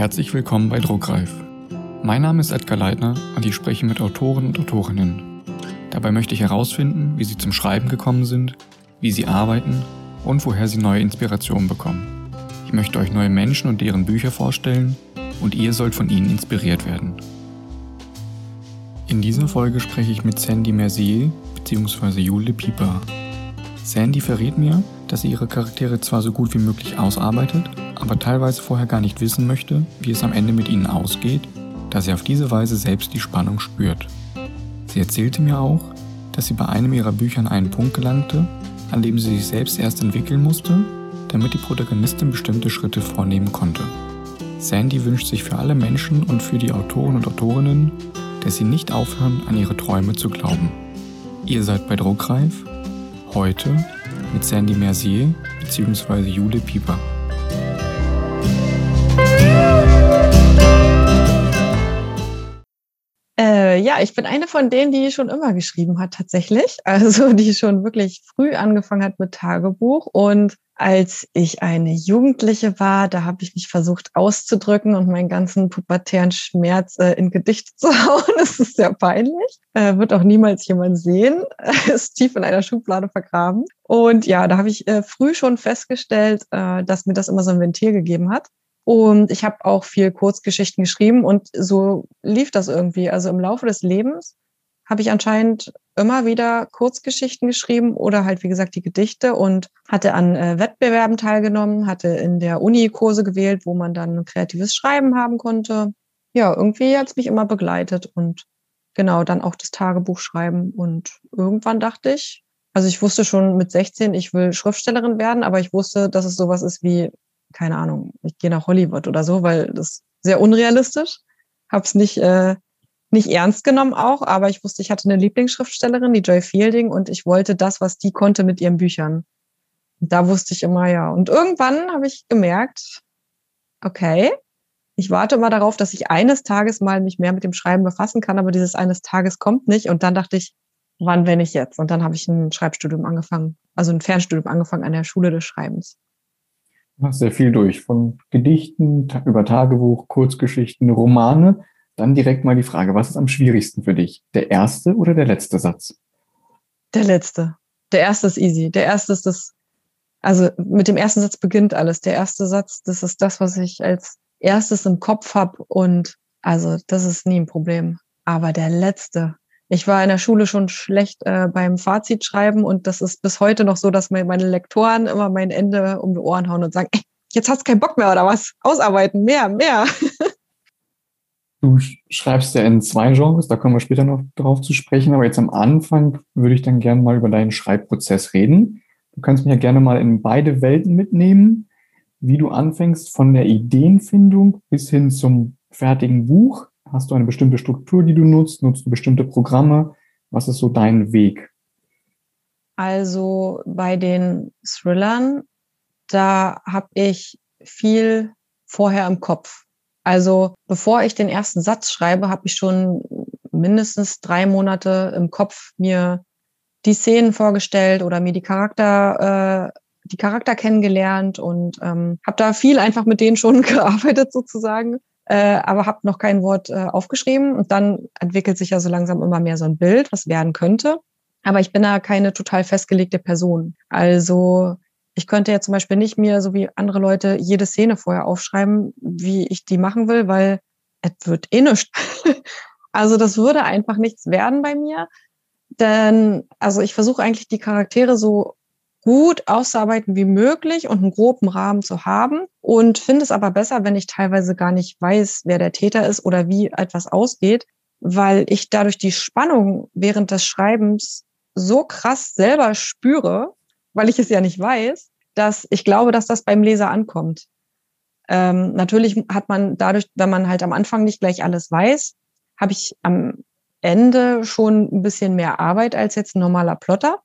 Herzlich willkommen bei Druckreif. Mein Name ist Edgar Leitner und ich spreche mit Autoren und Autorinnen. Dabei möchte ich herausfinden, wie sie zum Schreiben gekommen sind, wie sie arbeiten und woher sie neue Inspirationen bekommen. Ich möchte euch neue Menschen und deren Bücher vorstellen und ihr sollt von ihnen inspiriert werden. In dieser Folge spreche ich mit Sandy Mercier bzw. Jule Pieper. Sandy verrät mir, dass sie ihre Charaktere zwar so gut wie möglich ausarbeitet, aber teilweise vorher gar nicht wissen möchte, wie es am Ende mit ihnen ausgeht, da sie auf diese Weise selbst die Spannung spürt. Sie erzählte mir auch, dass sie bei einem ihrer Bücher an einen Punkt gelangte, an dem sie sich selbst erst entwickeln musste, damit die Protagonistin bestimmte Schritte vornehmen konnte. Sandy wünscht sich für alle Menschen und für die Autoren und Autorinnen, dass sie nicht aufhören, an ihre Träume zu glauben. Ihr seid bei Druckreif, heute mit Sandy Mercier bzw. Jule Pieper. Äh, ja, ich bin eine von denen, die schon immer geschrieben hat, tatsächlich. Also die schon wirklich früh angefangen hat mit Tagebuch. Und als ich eine Jugendliche war, da habe ich mich versucht auszudrücken und meinen ganzen pubertären Schmerz äh, in Gedichte zu hauen. Das ist sehr peinlich. Äh, wird auch niemals jemand sehen. ist tief in einer Schublade vergraben. Und ja, da habe ich äh, früh schon festgestellt, äh, dass mir das immer so ein Ventil gegeben hat. Und ich habe auch viel Kurzgeschichten geschrieben und so lief das irgendwie. Also im Laufe des Lebens habe ich anscheinend immer wieder Kurzgeschichten geschrieben oder halt, wie gesagt, die Gedichte und hatte an äh, Wettbewerben teilgenommen, hatte in der Uni Kurse gewählt, wo man dann kreatives Schreiben haben konnte. Ja, irgendwie hat es mich immer begleitet und genau dann auch das Tagebuch schreiben. Und irgendwann dachte ich, also ich wusste schon mit 16, ich will Schriftstellerin werden, aber ich wusste, dass es sowas ist wie keine Ahnung, ich gehe nach Hollywood oder so, weil das sehr unrealistisch. Hab's nicht, äh, nicht ernst genommen auch, aber ich wusste, ich hatte eine Lieblingsschriftstellerin, die Joy Fielding, und ich wollte das, was die konnte mit ihren Büchern. Da wusste ich immer, ja. Und irgendwann habe ich gemerkt, okay, ich warte immer darauf, dass ich eines Tages mal mich mehr mit dem Schreiben befassen kann, aber dieses eines Tages kommt nicht. Und dann dachte ich, wann, wenn ich jetzt? Und dann habe ich ein Schreibstudium angefangen, also ein Fernstudium angefangen an der Schule des Schreibens hast sehr viel durch, von Gedichten über Tagebuch, Kurzgeschichten, Romane. Dann direkt mal die Frage, was ist am schwierigsten für dich? Der erste oder der letzte Satz? Der letzte. Der erste ist easy. Der erste ist das, also mit dem ersten Satz beginnt alles. Der erste Satz, das ist das, was ich als erstes im Kopf habe und also das ist nie ein Problem. Aber der letzte, ich war in der Schule schon schlecht äh, beim Fazit schreiben und das ist bis heute noch so, dass meine Lektoren immer mein Ende um die Ohren hauen und sagen, ey, jetzt hast du keinen Bock mehr oder was? Ausarbeiten, mehr, mehr. Du schreibst ja in zwei Genres, da kommen wir später noch drauf zu sprechen, aber jetzt am Anfang würde ich dann gerne mal über deinen Schreibprozess reden. Du kannst mich ja gerne mal in beide Welten mitnehmen, wie du anfängst von der Ideenfindung bis hin zum fertigen Buch Hast du eine bestimmte Struktur, die du nutzt? Nutzt du bestimmte Programme? Was ist so dein Weg? Also bei den Thrillern, da habe ich viel vorher im Kopf. Also bevor ich den ersten Satz schreibe, habe ich schon mindestens drei Monate im Kopf mir die Szenen vorgestellt oder mir die Charakter, äh, die Charakter kennengelernt und ähm, habe da viel einfach mit denen schon gearbeitet sozusagen äh, aber habe noch kein Wort äh, aufgeschrieben. Und dann entwickelt sich ja so langsam immer mehr so ein Bild, was werden könnte. Aber ich bin da keine total festgelegte Person. Also ich könnte ja zum Beispiel nicht mir, so wie andere Leute, jede Szene vorher aufschreiben, wie ich die machen will, weil es wird eh nichts. also das würde einfach nichts werden bei mir. Denn, also ich versuche eigentlich die Charaktere so gut auszuarbeiten wie möglich und einen groben Rahmen zu haben und finde es aber besser, wenn ich teilweise gar nicht weiß, wer der Täter ist oder wie etwas ausgeht, weil ich dadurch die Spannung während des Schreibens so krass selber spüre, weil ich es ja nicht weiß, dass ich glaube, dass das beim Leser ankommt. Ähm, natürlich hat man dadurch, wenn man halt am Anfang nicht gleich alles weiß, habe ich am Ende schon ein bisschen mehr Arbeit als jetzt ein normaler Plotter,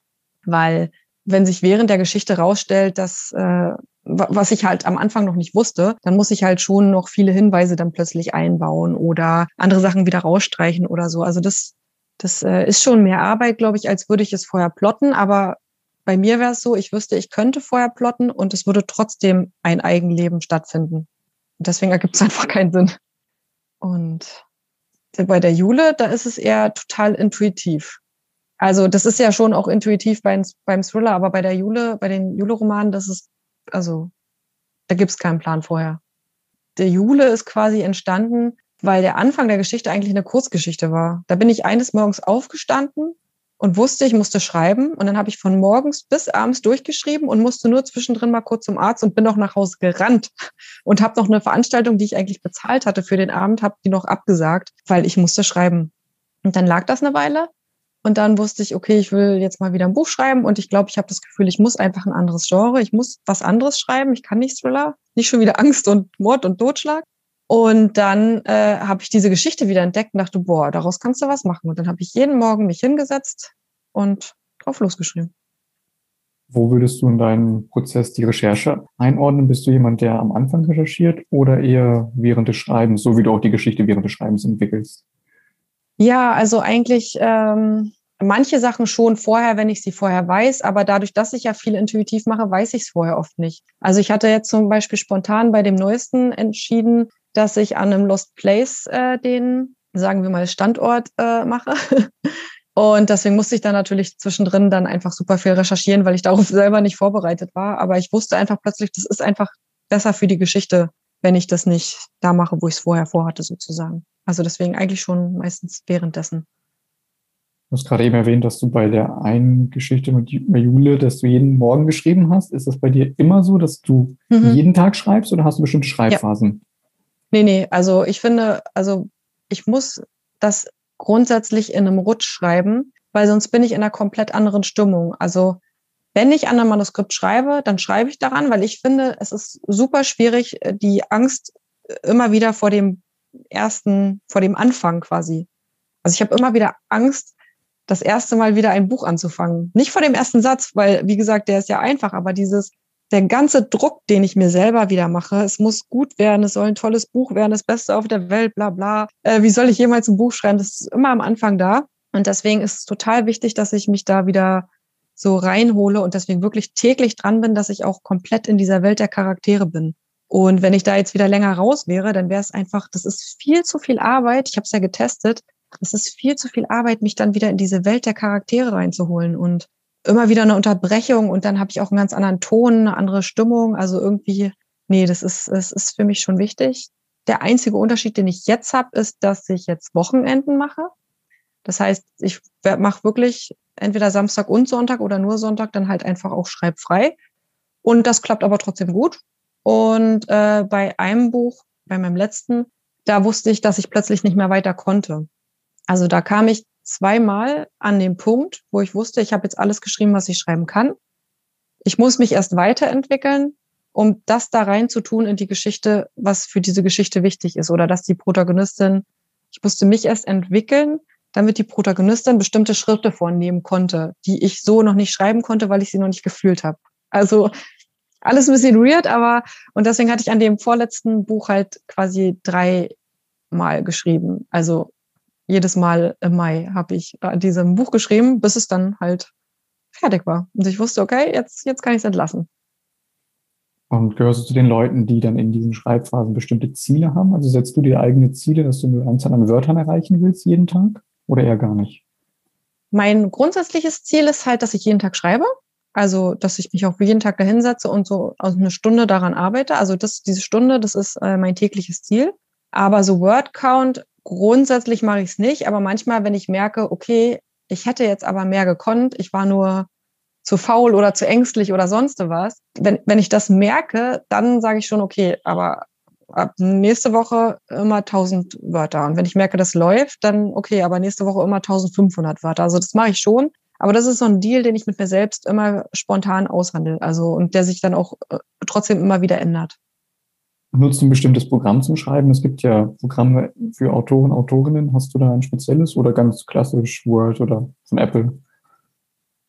weil wenn sich während der Geschichte rausstellt, dass äh, was ich halt am Anfang noch nicht wusste, dann muss ich halt schon noch viele Hinweise dann plötzlich einbauen oder andere Sachen wieder rausstreichen oder so. Also das, das äh, ist schon mehr Arbeit, glaube ich, als würde ich es vorher plotten. Aber bei mir wäre es so, ich wüsste, ich könnte vorher plotten und es würde trotzdem ein Eigenleben stattfinden. deswegen ergibt es einfach keinen Sinn. Und bei der Jule, da ist es eher total intuitiv. Also das ist ja schon auch intuitiv beim, beim Thriller, aber bei der Jule, bei den Jule-Romanen, das ist, also da gibt es keinen Plan vorher. Der Jule ist quasi entstanden, weil der Anfang der Geschichte eigentlich eine Kurzgeschichte war. Da bin ich eines Morgens aufgestanden und wusste, ich musste schreiben. Und dann habe ich von morgens bis abends durchgeschrieben und musste nur zwischendrin mal kurz zum Arzt und bin auch nach Hause gerannt und habe noch eine Veranstaltung, die ich eigentlich bezahlt hatte für den Abend, habe die noch abgesagt, weil ich musste schreiben. Und dann lag das eine Weile und dann wusste ich, okay, ich will jetzt mal wieder ein Buch schreiben und ich glaube, ich habe das Gefühl, ich muss einfach ein anderes Genre, ich muss was anderes schreiben, ich kann nicht Thriller, nicht schon wieder Angst und Mord und Totschlag. Und dann äh, habe ich diese Geschichte wieder entdeckt und dachte, boah, daraus kannst du was machen. Und dann habe ich jeden Morgen mich hingesetzt und drauf losgeschrieben. Wo würdest du in deinem Prozess die Recherche einordnen? Bist du jemand, der am Anfang recherchiert oder eher während des Schreibens, so wie du auch die Geschichte während des Schreibens entwickelst? Ja, also eigentlich ähm, manche Sachen schon vorher, wenn ich sie vorher weiß, aber dadurch, dass ich ja viel intuitiv mache, weiß ich es vorher oft nicht. Also ich hatte jetzt zum Beispiel spontan bei dem neuesten entschieden, dass ich an einem Lost Place äh, den, sagen wir mal, Standort äh, mache. Und deswegen musste ich dann natürlich zwischendrin dann einfach super viel recherchieren, weil ich darauf selber nicht vorbereitet war. Aber ich wusste einfach plötzlich, das ist einfach besser für die Geschichte, wenn ich das nicht da mache, wo ich es vorher vorhatte, sozusagen. Also deswegen eigentlich schon meistens währenddessen. Du hast gerade eben erwähnt, dass du bei der einen Geschichte mit Jule, dass du jeden Morgen geschrieben hast. Ist das bei dir immer so, dass du mhm. jeden Tag schreibst oder hast du bestimmte Schreibphasen? Ja. Nee, nee, also ich finde, also ich muss das grundsätzlich in einem Rutsch schreiben, weil sonst bin ich in einer komplett anderen Stimmung. Also wenn ich an einem Manuskript schreibe, dann schreibe ich daran, weil ich finde, es ist super schwierig, die Angst immer wieder vor dem ersten, vor dem Anfang quasi. Also ich habe immer wieder Angst, das erste Mal wieder ein Buch anzufangen. Nicht vor dem ersten Satz, weil, wie gesagt, der ist ja einfach, aber dieses, der ganze Druck, den ich mir selber wieder mache, es muss gut werden, es soll ein tolles Buch werden, das Beste auf der Welt, bla bla. Äh, wie soll ich jemals ein Buch schreiben? Das ist immer am Anfang da. Und deswegen ist es total wichtig, dass ich mich da wieder so reinhole und deswegen wirklich täglich dran bin, dass ich auch komplett in dieser Welt der Charaktere bin. Und wenn ich da jetzt wieder länger raus wäre, dann wäre es einfach, das ist viel zu viel Arbeit. Ich habe es ja getestet. Es ist viel zu viel Arbeit, mich dann wieder in diese Welt der Charaktere reinzuholen und immer wieder eine Unterbrechung und dann habe ich auch einen ganz anderen Ton, eine andere Stimmung. Also irgendwie, nee, das ist, das ist für mich schon wichtig. Der einzige Unterschied, den ich jetzt habe, ist, dass ich jetzt Wochenenden mache. Das heißt, ich mache wirklich entweder Samstag und Sonntag oder nur Sonntag dann halt einfach auch schreibfrei. Und das klappt aber trotzdem gut. Und äh, bei einem Buch, bei meinem letzten, da wusste ich, dass ich plötzlich nicht mehr weiter konnte. Also da kam ich zweimal an den Punkt, wo ich wusste, ich habe jetzt alles geschrieben, was ich schreiben kann. Ich muss mich erst weiterentwickeln, um das da rein zu tun in die Geschichte, was für diese Geschichte wichtig ist. Oder dass die Protagonistin, ich musste mich erst entwickeln, damit die Protagonistin bestimmte Schritte vornehmen konnte, die ich so noch nicht schreiben konnte, weil ich sie noch nicht gefühlt habe. Also alles ein bisschen weird, aber und deswegen hatte ich an dem vorletzten Buch halt quasi dreimal geschrieben. Also jedes Mal im Mai habe ich an diesem Buch geschrieben, bis es dann halt fertig war. Und ich wusste, okay, jetzt, jetzt kann ich es entlassen. Und gehörst du zu den Leuten, die dann in diesen Schreibphasen bestimmte Ziele haben? Also setzt du dir eigene Ziele, dass du eine Anzahl an Wörtern erreichen willst jeden Tag? Oder eher gar nicht? Mein grundsätzliches Ziel ist halt, dass ich jeden Tag schreibe. Also, dass ich mich auch jeden Tag dahinsetze und so eine Stunde daran arbeite. Also, das, diese Stunde, das ist äh, mein tägliches Ziel. Aber so Word Count Grundsätzlich mache ich es nicht, aber manchmal, wenn ich merke, okay, ich hätte jetzt aber mehr gekonnt, ich war nur zu faul oder zu ängstlich oder sonst was. Wenn, wenn ich das merke, dann sage ich schon, okay, aber ab nächste Woche immer 1000 Wörter. Und wenn ich merke, das läuft, dann okay, aber nächste Woche immer 1500 Wörter. Also das mache ich schon. Aber das ist so ein Deal, den ich mit mir selbst immer spontan aushandle. Also und der sich dann auch äh, trotzdem immer wieder ändert nutzt ein bestimmtes Programm zum Schreiben? Es gibt ja Programme für Autoren, Autorinnen. Hast du da ein spezielles oder ganz klassisch Word oder von Apple?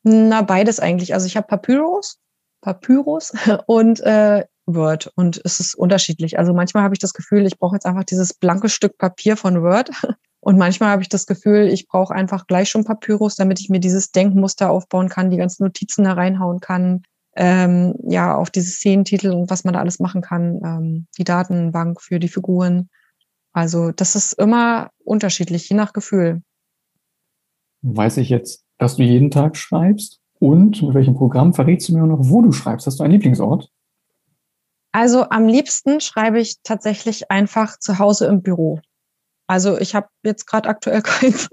Na, beides eigentlich. Also ich habe Papyrus, Papyrus und äh, Word und es ist unterschiedlich. Also manchmal habe ich das Gefühl, ich brauche jetzt einfach dieses blanke Stück Papier von Word und manchmal habe ich das Gefühl, ich brauche einfach gleich schon Papyrus, damit ich mir dieses Denkmuster aufbauen kann, die ganzen Notizen da reinhauen kann, ähm, ja auf diese Szenentitel und was man da alles machen kann, ähm, die Datenbank für die Figuren. Also das ist immer unterschiedlich, je nach Gefühl. Weiß ich jetzt, dass du jeden Tag schreibst? Und mit welchem Programm verrätst du mir noch, wo du schreibst? Hast du einen Lieblingsort? Also am liebsten schreibe ich tatsächlich einfach zu Hause im Büro. Also ich habe jetzt gerade aktuell keins,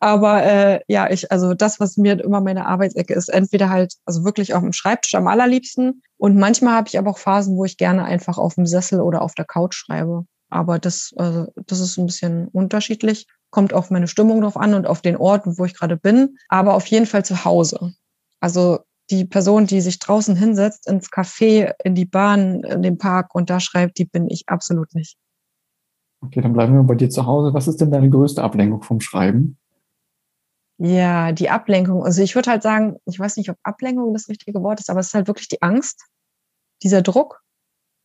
aber äh, ja, ich also das, was mir immer meine Arbeitsecke ist, entweder halt also wirklich auf dem Schreibtisch am allerliebsten und manchmal habe ich aber auch Phasen, wo ich gerne einfach auf dem Sessel oder auf der Couch schreibe. Aber das also das ist ein bisschen unterschiedlich, kommt auf meine Stimmung drauf an und auf den Ort, wo ich gerade bin, aber auf jeden Fall zu Hause. Also die Person, die sich draußen hinsetzt, ins Café, in die Bahn, in den Park und da schreibt, die bin ich absolut nicht. Okay, dann bleiben wir bei dir zu Hause. Was ist denn deine größte Ablenkung vom Schreiben? Ja, die Ablenkung. Also ich würde halt sagen, ich weiß nicht, ob Ablenkung das richtige Wort ist, aber es ist halt wirklich die Angst, dieser Druck.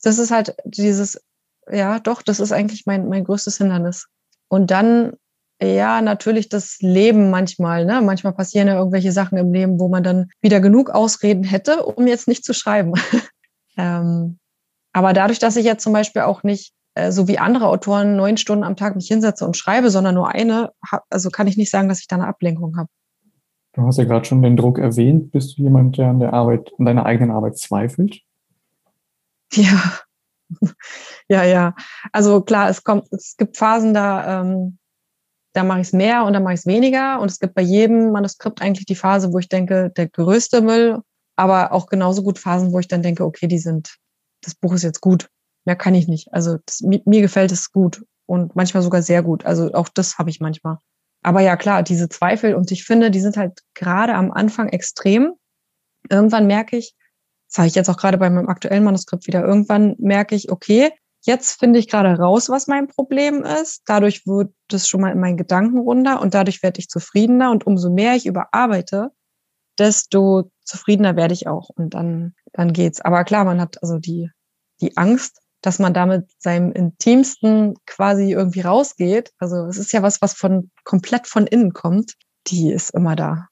Das ist halt dieses, ja, doch, das ist eigentlich mein, mein größtes Hindernis. Und dann ja, natürlich das Leben manchmal. Ne? Manchmal passieren ja irgendwelche Sachen im Leben, wo man dann wieder genug Ausreden hätte, um jetzt nicht zu schreiben. ähm, aber dadurch, dass ich jetzt zum Beispiel auch nicht, so wie andere Autoren, neun Stunden am Tag mich hinsetze und schreibe, sondern nur eine, also kann ich nicht sagen, dass ich da eine Ablenkung habe. Du hast ja gerade schon den Druck erwähnt. Bist du jemand, der an der Arbeit, an deiner eigenen Arbeit zweifelt? Ja. ja, ja. Also klar, es kommt, es gibt Phasen, da ähm, da mache ich es mehr und dann mache ich es weniger. Und es gibt bei jedem Manuskript eigentlich die Phase, wo ich denke, der größte Müll, aber auch genauso gut Phasen, wo ich dann denke, okay, die sind, das Buch ist jetzt gut. Mehr kann ich nicht. Also das, mir, mir gefällt es gut und manchmal sogar sehr gut. Also auch das habe ich manchmal. Aber ja, klar, diese Zweifel und ich finde, die sind halt gerade am Anfang extrem. Irgendwann merke ich, das habe ich jetzt auch gerade bei meinem aktuellen Manuskript wieder, irgendwann merke ich, okay, Jetzt finde ich gerade raus, was mein Problem ist. Dadurch wird es schon mal in meinen Gedanken runter und dadurch werde ich zufriedener. Und umso mehr ich überarbeite, desto zufriedener werde ich auch. Und dann, dann geht's. Aber klar, man hat also die, die Angst, dass man damit seinem Intimsten quasi irgendwie rausgeht. Also es ist ja was, was von komplett von innen kommt. Die ist immer da.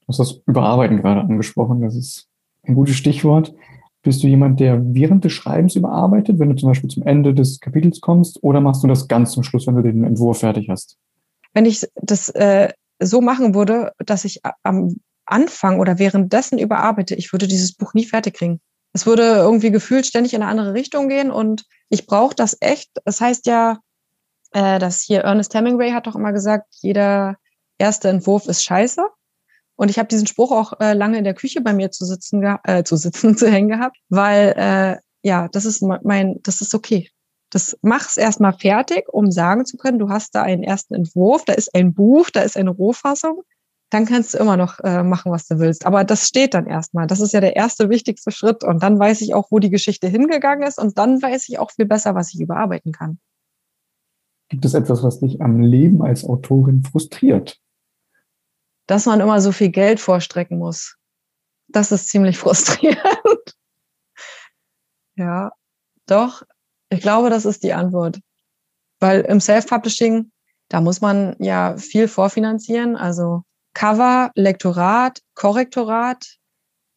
Du hast das Überarbeiten gerade angesprochen. Das ist ein gutes Stichwort. Bist du jemand, der während des Schreibens überarbeitet, wenn du zum Beispiel zum Ende des Kapitels kommst, oder machst du das ganz zum Schluss, wenn du den Entwurf fertig hast? Wenn ich das äh, so machen würde, dass ich am Anfang oder währenddessen überarbeite, ich würde dieses Buch nie fertig kriegen. Es würde irgendwie gefühlt ständig in eine andere Richtung gehen und ich brauche das echt. Das heißt ja, äh, dass hier Ernest Hemingway hat doch immer gesagt, jeder erste Entwurf ist scheiße. Und ich habe diesen Spruch auch äh, lange in der Küche bei mir zu sitzen, äh, zu sitzen, zu hängen gehabt, weil äh, ja, das ist mein, das ist okay. Das mach's erstmal fertig, um sagen zu können, du hast da einen ersten Entwurf, da ist ein Buch, da ist eine Rohfassung. Dann kannst du immer noch äh, machen, was du willst. Aber das steht dann erstmal. Das ist ja der erste wichtigste Schritt. Und dann weiß ich auch, wo die Geschichte hingegangen ist. Und dann weiß ich auch viel besser, was ich überarbeiten kann. Gibt es etwas, was dich am Leben als Autorin frustriert? dass man immer so viel Geld vorstrecken muss. Das ist ziemlich frustrierend. ja, doch, ich glaube, das ist die Antwort. Weil im Self-Publishing, da muss man ja viel vorfinanzieren, also Cover, Lektorat, Korrektorat.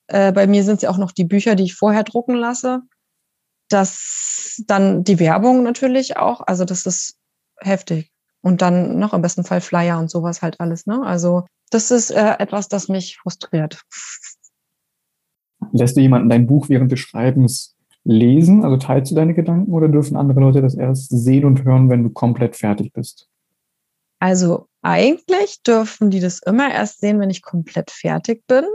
Äh, bei mir sind es ja auch noch die Bücher, die ich vorher drucken lasse. Das dann die Werbung natürlich auch. Also das ist heftig. Und dann noch im besten Fall Flyer und sowas halt alles. Ne? Also das ist äh, etwas, das mich frustriert. Lässt du jemanden dein Buch während des Schreibens lesen? Also teilst du deine Gedanken oder dürfen andere Leute das erst sehen und hören, wenn du komplett fertig bist? Also eigentlich dürfen die das immer erst sehen, wenn ich komplett fertig bin.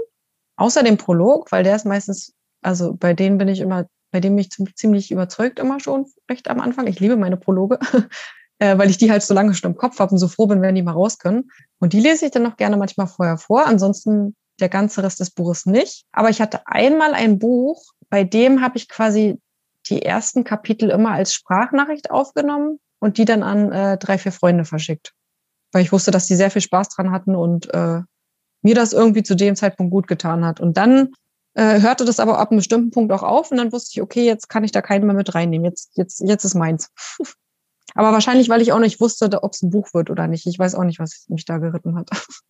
Außer dem Prolog, weil der ist meistens, also bei denen bin ich immer, bei dem bin ich ziemlich überzeugt immer schon recht am Anfang. Ich liebe meine Prologe. äh, weil ich die halt so lange schon im Kopf habe und so froh bin, wenn die mal raus können. Und die lese ich dann noch gerne manchmal vorher vor. Ansonsten der ganze Rest des Buches nicht. Aber ich hatte einmal ein Buch, bei dem habe ich quasi die ersten Kapitel immer als Sprachnachricht aufgenommen und die dann an äh, drei, vier Freunde verschickt. Weil ich wusste, dass die sehr viel Spaß dran hatten und äh, mir das irgendwie zu dem Zeitpunkt gut getan hat. Und dann äh, hörte das aber ab einem bestimmten Punkt auch auf und dann wusste ich, okay, jetzt kann ich da keinen mehr mit reinnehmen. Jetzt, jetzt, jetzt ist meins. Aber wahrscheinlich, weil ich auch nicht wusste, ob es ein Buch wird oder nicht. Ich weiß auch nicht, was mich da geritten hat.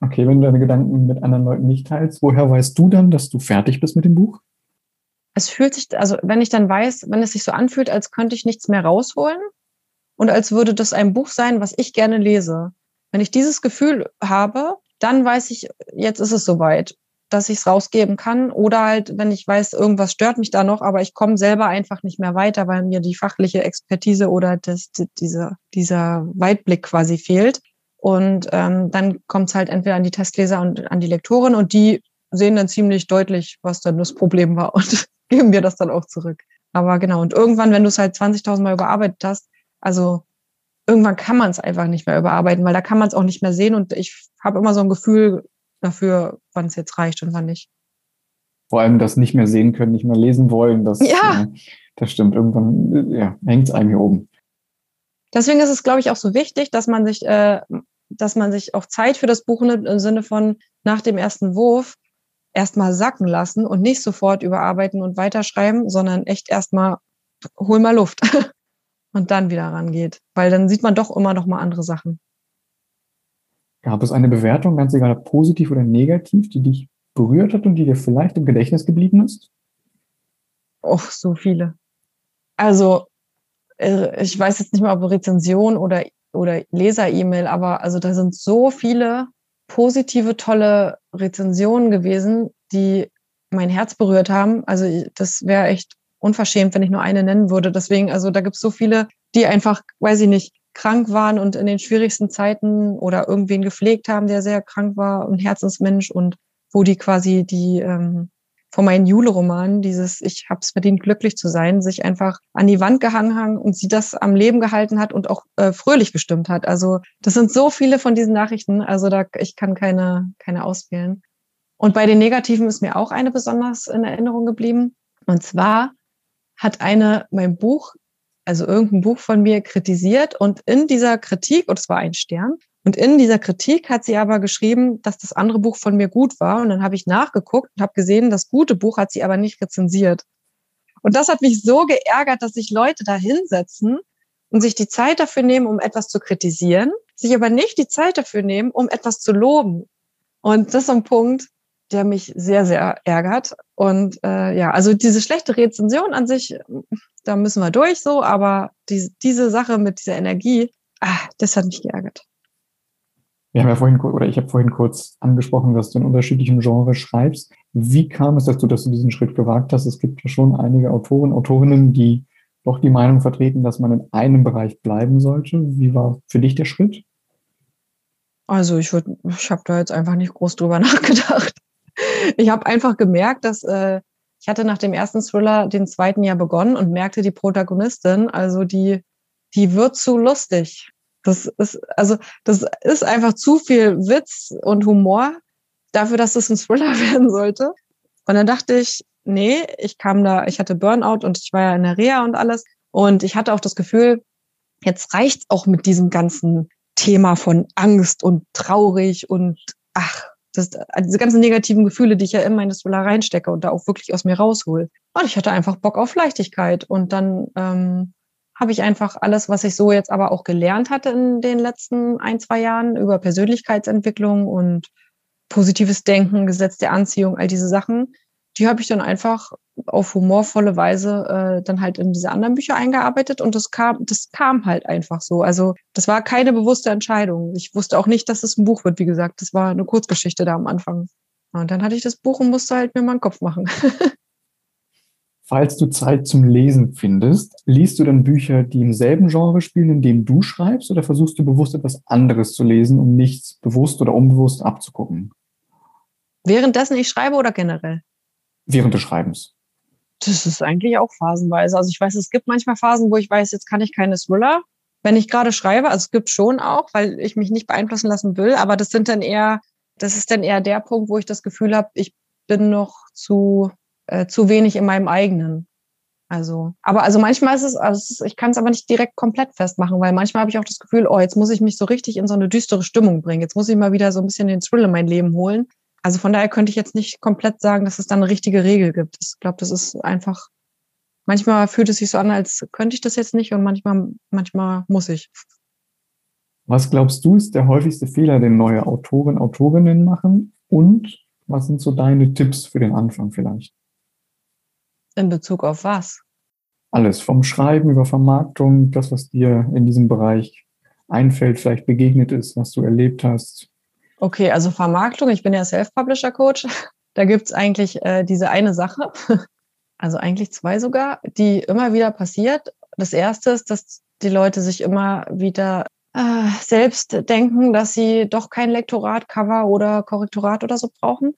Okay, wenn du deine Gedanken mit anderen Leuten nicht teilst, woher weißt du dann, dass du fertig bist mit dem Buch? Es fühlt sich, also wenn ich dann weiß, wenn es sich so anfühlt, als könnte ich nichts mehr rausholen und als würde das ein Buch sein, was ich gerne lese. Wenn ich dieses Gefühl habe, dann weiß ich, jetzt ist es soweit, dass ich es rausgeben kann. Oder halt, wenn ich weiß, irgendwas stört mich da noch, aber ich komme selber einfach nicht mehr weiter, weil mir die fachliche Expertise oder das, dieser, dieser Weitblick quasi fehlt. Und ähm, dann kommt es halt entweder an die Testleser und an die Lektoren und die sehen dann ziemlich deutlich, was dann das Problem war und geben mir das dann auch zurück. Aber genau, und irgendwann, wenn du es halt 20.000 Mal überarbeitet hast, also irgendwann kann man es einfach nicht mehr überarbeiten, weil da kann man es auch nicht mehr sehen und ich habe immer so ein Gefühl dafür, wann es jetzt reicht und wann nicht. Vor allem das nicht mehr sehen können, nicht mehr lesen wollen, das, ja. Äh, das stimmt. Irgendwann ja, hängt es einem hier oben. Deswegen ist es, glaube ich, auch so wichtig, dass man sich, äh, dass man sich auch Zeit für das Buch nimmt im Sinne von nach dem ersten Wurf erstmal sacken lassen und nicht sofort überarbeiten und weiterschreiben, sondern echt erstmal hol mal Luft. und dann wieder rangeht. Weil dann sieht man doch immer noch mal andere Sachen. Gab es eine Bewertung, ganz egal ob positiv oder negativ, die dich berührt hat und die dir vielleicht im Gedächtnis geblieben ist? Och, so viele. Also, äh, ich weiß jetzt nicht mehr, ob Rezension oder, oder Leser-E-Mail, aber also da sind so viele positive, tolle Rezensionen gewesen, die mein Herz berührt haben. Also das wäre echt unverschämt, wenn ich nur eine nennen würde. Deswegen, also da gibt es so viele, die einfach, weiß ich nicht, krank waren und in den schwierigsten Zeiten oder irgendwen gepflegt haben, der sehr krank war, ein Herzensmensch und wo die quasi die ähm, von meinen Jule-Romanen, dieses Ich hab's verdient, glücklich zu sein, sich einfach an die Wand gehangen haben und sie das am Leben gehalten hat und auch äh, fröhlich gestimmt hat. Also das sind so viele von diesen Nachrichten, also da ich kann keine, keine auswählen. Und bei den Negativen ist mir auch eine besonders in Erinnerung geblieben. Und zwar hat eine mein Buch, also irgendein Buch von mir kritisiert und in dieser Kritik, und es war ein Stern, und in dieser Kritik hat sie aber geschrieben, dass das andere Buch von mir gut war. Und dann habe ich nachgeguckt und habe gesehen, das gute Buch hat sie aber nicht rezensiert. Und das hat mich so geärgert, dass sich Leute da hinsetzen und sich die Zeit dafür nehmen, um etwas zu kritisieren, sich aber nicht die Zeit dafür nehmen, um etwas zu loben. Und das ist ein Punkt, der mich sehr, sehr ärgert. Und äh, ja, also diese schlechte Rezension an sich, da müssen wir durch so, aber die, diese Sache mit dieser Energie, ah, das hat mich geärgert. Wir haben ja vorhin, oder ich habe vorhin kurz angesprochen, dass du in unterschiedlichen Genres schreibst. Wie kam es dazu, dass du diesen Schritt gewagt hast? Es gibt ja schon einige Autoren, Autorinnen, die doch die Meinung vertreten, dass man in einem Bereich bleiben sollte. Wie war für dich der Schritt? Also ich würde, ich habe da jetzt einfach nicht groß drüber nachgedacht ich habe einfach gemerkt, dass äh, ich hatte nach dem ersten Thriller den zweiten Jahr begonnen und merkte die Protagonistin, also die, die wird zu lustig. Das ist, also, das ist einfach zu viel Witz und Humor dafür, dass es ein Thriller werden sollte. Und dann dachte ich, nee, ich kam da, ich hatte Burnout und ich war ja in der Reha und alles. Und ich hatte auch das Gefühl, jetzt reicht's auch mit diesem ganzen Thema von Angst und traurig und ach, das, diese ganzen negativen Gefühle, die ich ja immer in das Solar reinstecke und da auch wirklich aus mir raushol. Und ich hatte einfach Bock auf Leichtigkeit. Und dann ähm, habe ich einfach alles, was ich so jetzt aber auch gelernt hatte in den letzten ein, zwei Jahren über Persönlichkeitsentwicklung und positives Denken, Gesetz der Anziehung, all diese Sachen, die habe ich dann einfach auf humorvolle Weise äh, dann halt in diese anderen Bücher eingearbeitet und das kam, das kam halt einfach so. Also das war keine bewusste Entscheidung. Ich wusste auch nicht, dass es ein Buch wird, wie gesagt. Das war eine Kurzgeschichte da am Anfang. Und dann hatte ich das Buch und musste halt mir mal einen Kopf machen. Falls du Zeit zum Lesen findest, liest du dann Bücher, die im selben Genre spielen, in dem du schreibst, oder versuchst du bewusst etwas anderes zu lesen, um nichts bewusst oder unbewusst abzugucken? Währenddessen ich schreibe oder generell? Während des Schreibens? Das ist eigentlich auch phasenweise. Also ich weiß, es gibt manchmal Phasen, wo ich weiß, jetzt kann ich keine Thriller. Wenn ich gerade schreibe, also es gibt schon auch, weil ich mich nicht beeinflussen lassen will, aber das sind dann eher, das ist dann eher der Punkt, wo ich das Gefühl habe, ich bin noch zu, äh, zu wenig in meinem eigenen. Also, aber also manchmal ist es, also ich kann es aber nicht direkt komplett festmachen, weil manchmal habe ich auch das Gefühl, oh, jetzt muss ich mich so richtig in so eine düstere Stimmung bringen. Jetzt muss ich mal wieder so ein bisschen den Thrill in mein Leben holen. Also von daher könnte ich jetzt nicht komplett sagen, dass es da eine richtige Regel gibt. Ich glaube, das ist einfach, manchmal fühlt es sich so an, als könnte ich das jetzt nicht und manchmal, manchmal muss ich. Was glaubst du, ist der häufigste Fehler, den neue Autoren, Autorinnen machen? Und was sind so deine Tipps für den Anfang vielleicht? In Bezug auf was? Alles, vom Schreiben über Vermarktung, das, was dir in diesem Bereich einfällt, vielleicht begegnet ist, was du erlebt hast. Okay, also Vermarktung, ich bin ja Self-Publisher-Coach. Da gibt's eigentlich äh, diese eine Sache, also eigentlich zwei sogar, die immer wieder passiert. Das erste ist, dass die Leute sich immer wieder äh, selbst denken, dass sie doch kein Lektorat, Cover oder Korrektorat oder so brauchen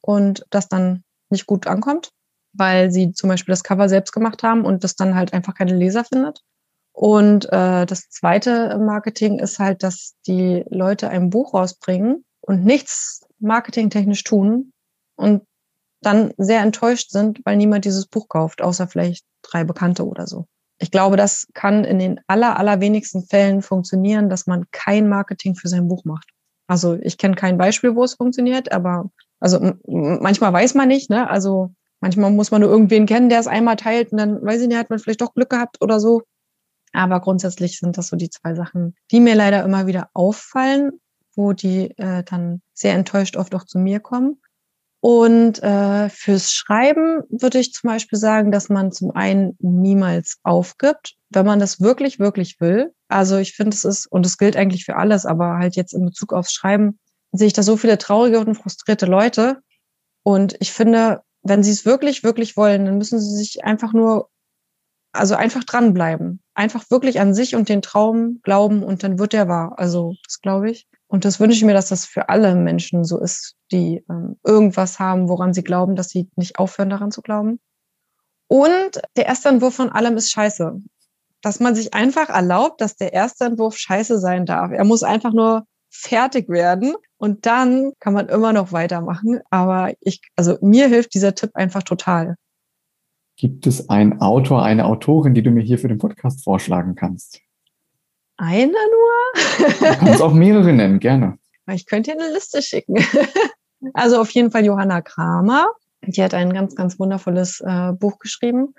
und das dann nicht gut ankommt, weil sie zum Beispiel das Cover selbst gemacht haben und das dann halt einfach keine Leser findet. Und äh, das zweite Marketing ist halt, dass die Leute ein Buch rausbringen und nichts marketingtechnisch tun und dann sehr enttäuscht sind, weil niemand dieses Buch kauft, außer vielleicht drei Bekannte oder so. Ich glaube, das kann in den aller, allerwenigsten Fällen funktionieren, dass man kein Marketing für sein Buch macht. Also ich kenne kein Beispiel, wo es funktioniert, aber also manchmal weiß man nicht, ne? Also manchmal muss man nur irgendwen kennen, der es einmal teilt und dann weiß ich nicht, hat man vielleicht doch Glück gehabt oder so. Aber grundsätzlich sind das so die zwei Sachen, die mir leider immer wieder auffallen, wo die äh, dann sehr enttäuscht oft auch zu mir kommen. Und äh, fürs Schreiben würde ich zum Beispiel sagen, dass man zum einen niemals aufgibt, wenn man das wirklich, wirklich will. Also ich finde, es ist, und es gilt eigentlich für alles, aber halt jetzt in Bezug aufs Schreiben, sehe ich da so viele traurige und frustrierte Leute. Und ich finde, wenn sie es wirklich, wirklich wollen, dann müssen sie sich einfach nur, also einfach dranbleiben. Einfach wirklich an sich und den Traum glauben und dann wird er wahr. Also das glaube ich. Und das wünsche ich mir, dass das für alle Menschen so ist, die ähm, irgendwas haben, woran sie glauben, dass sie nicht aufhören, daran zu glauben. Und der erste Entwurf von allem ist scheiße. Dass man sich einfach erlaubt, dass der erste Entwurf scheiße sein darf. Er muss einfach nur fertig werden und dann kann man immer noch weitermachen. Aber ich, also mir hilft dieser Tipp einfach total. Gibt es einen Autor, eine Autorin, die du mir hier für den Podcast vorschlagen kannst? Einer nur? Du kannst auch mehrere nennen, gerne. Ich könnte dir eine Liste schicken. Also auf jeden Fall Johanna Kramer. Die hat ein ganz, ganz wundervolles äh, Buch geschrieben.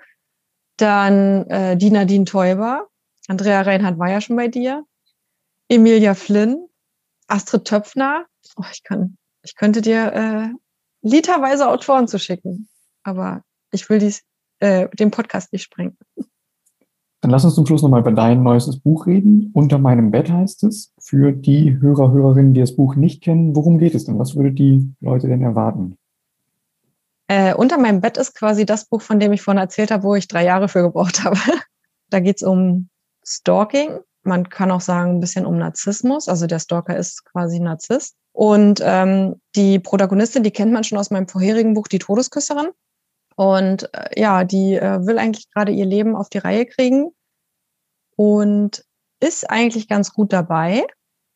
Dann äh, die Nadine Teuber. Andrea Reinhardt war ja schon bei dir. Emilia Flynn. Astrid Töpfner. Oh, ich, kann, ich könnte dir äh, literweise Autoren zu schicken. Aber ich will dies, äh, den Podcast nicht sprengen. Dann lass uns zum Schluss nochmal über dein neuestes Buch reden. Unter meinem Bett heißt es. Für die Hörer, Hörerinnen, die das Buch nicht kennen, worum geht es denn? Was würde die Leute denn erwarten? Äh, unter meinem Bett ist quasi das Buch, von dem ich vorhin erzählt habe, wo ich drei Jahre für gebraucht habe. da geht es um Stalking. Man kann auch sagen, ein bisschen um Narzissmus. Also der Stalker ist quasi Narzisst. Und ähm, die Protagonistin, die kennt man schon aus meinem vorherigen Buch, Die Todesküsserin. Und äh, ja, die äh, will eigentlich gerade ihr Leben auf die Reihe kriegen und ist eigentlich ganz gut dabei.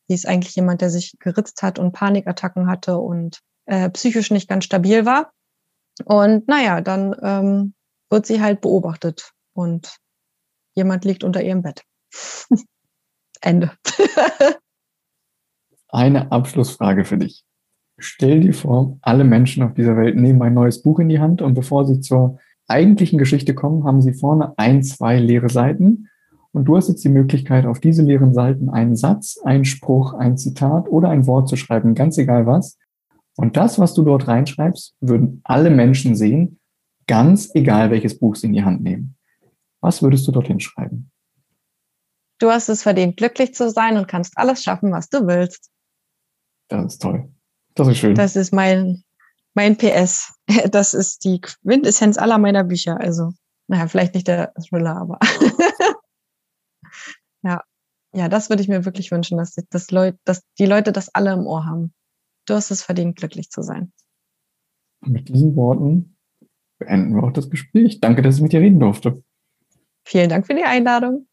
Sie ist eigentlich jemand, der sich geritzt hat und Panikattacken hatte und äh, psychisch nicht ganz stabil war. Und naja, dann ähm, wird sie halt beobachtet und jemand liegt unter ihrem Bett. Ende. Eine Abschlussfrage für dich. Stell dir vor, alle Menschen auf dieser Welt nehmen ein neues Buch in die Hand und bevor sie zur eigentlichen Geschichte kommen, haben sie vorne ein, zwei leere Seiten und du hast jetzt die Möglichkeit, auf diese leeren Seiten einen Satz, einen Spruch, ein Zitat oder ein Wort zu schreiben, ganz egal was. Und das, was du dort reinschreibst, würden alle Menschen sehen, ganz egal welches Buch sie in die Hand nehmen. Was würdest du dorthin schreiben? Du hast es verdient, glücklich zu sein und kannst alles schaffen, was du willst. Das ist toll. Das ist schön. Das ist mein, mein PS. Das ist die Quintessenz aller meiner Bücher. Also, naja, vielleicht nicht der Thriller, aber ja. Ja, das würde ich mir wirklich wünschen, dass, dass, Leut, dass die Leute das alle im Ohr haben. Du hast es verdient, glücklich zu sein. Mit diesen Worten beenden wir auch das Gespräch. Danke, dass ich mit dir reden durfte. Vielen Dank für die Einladung.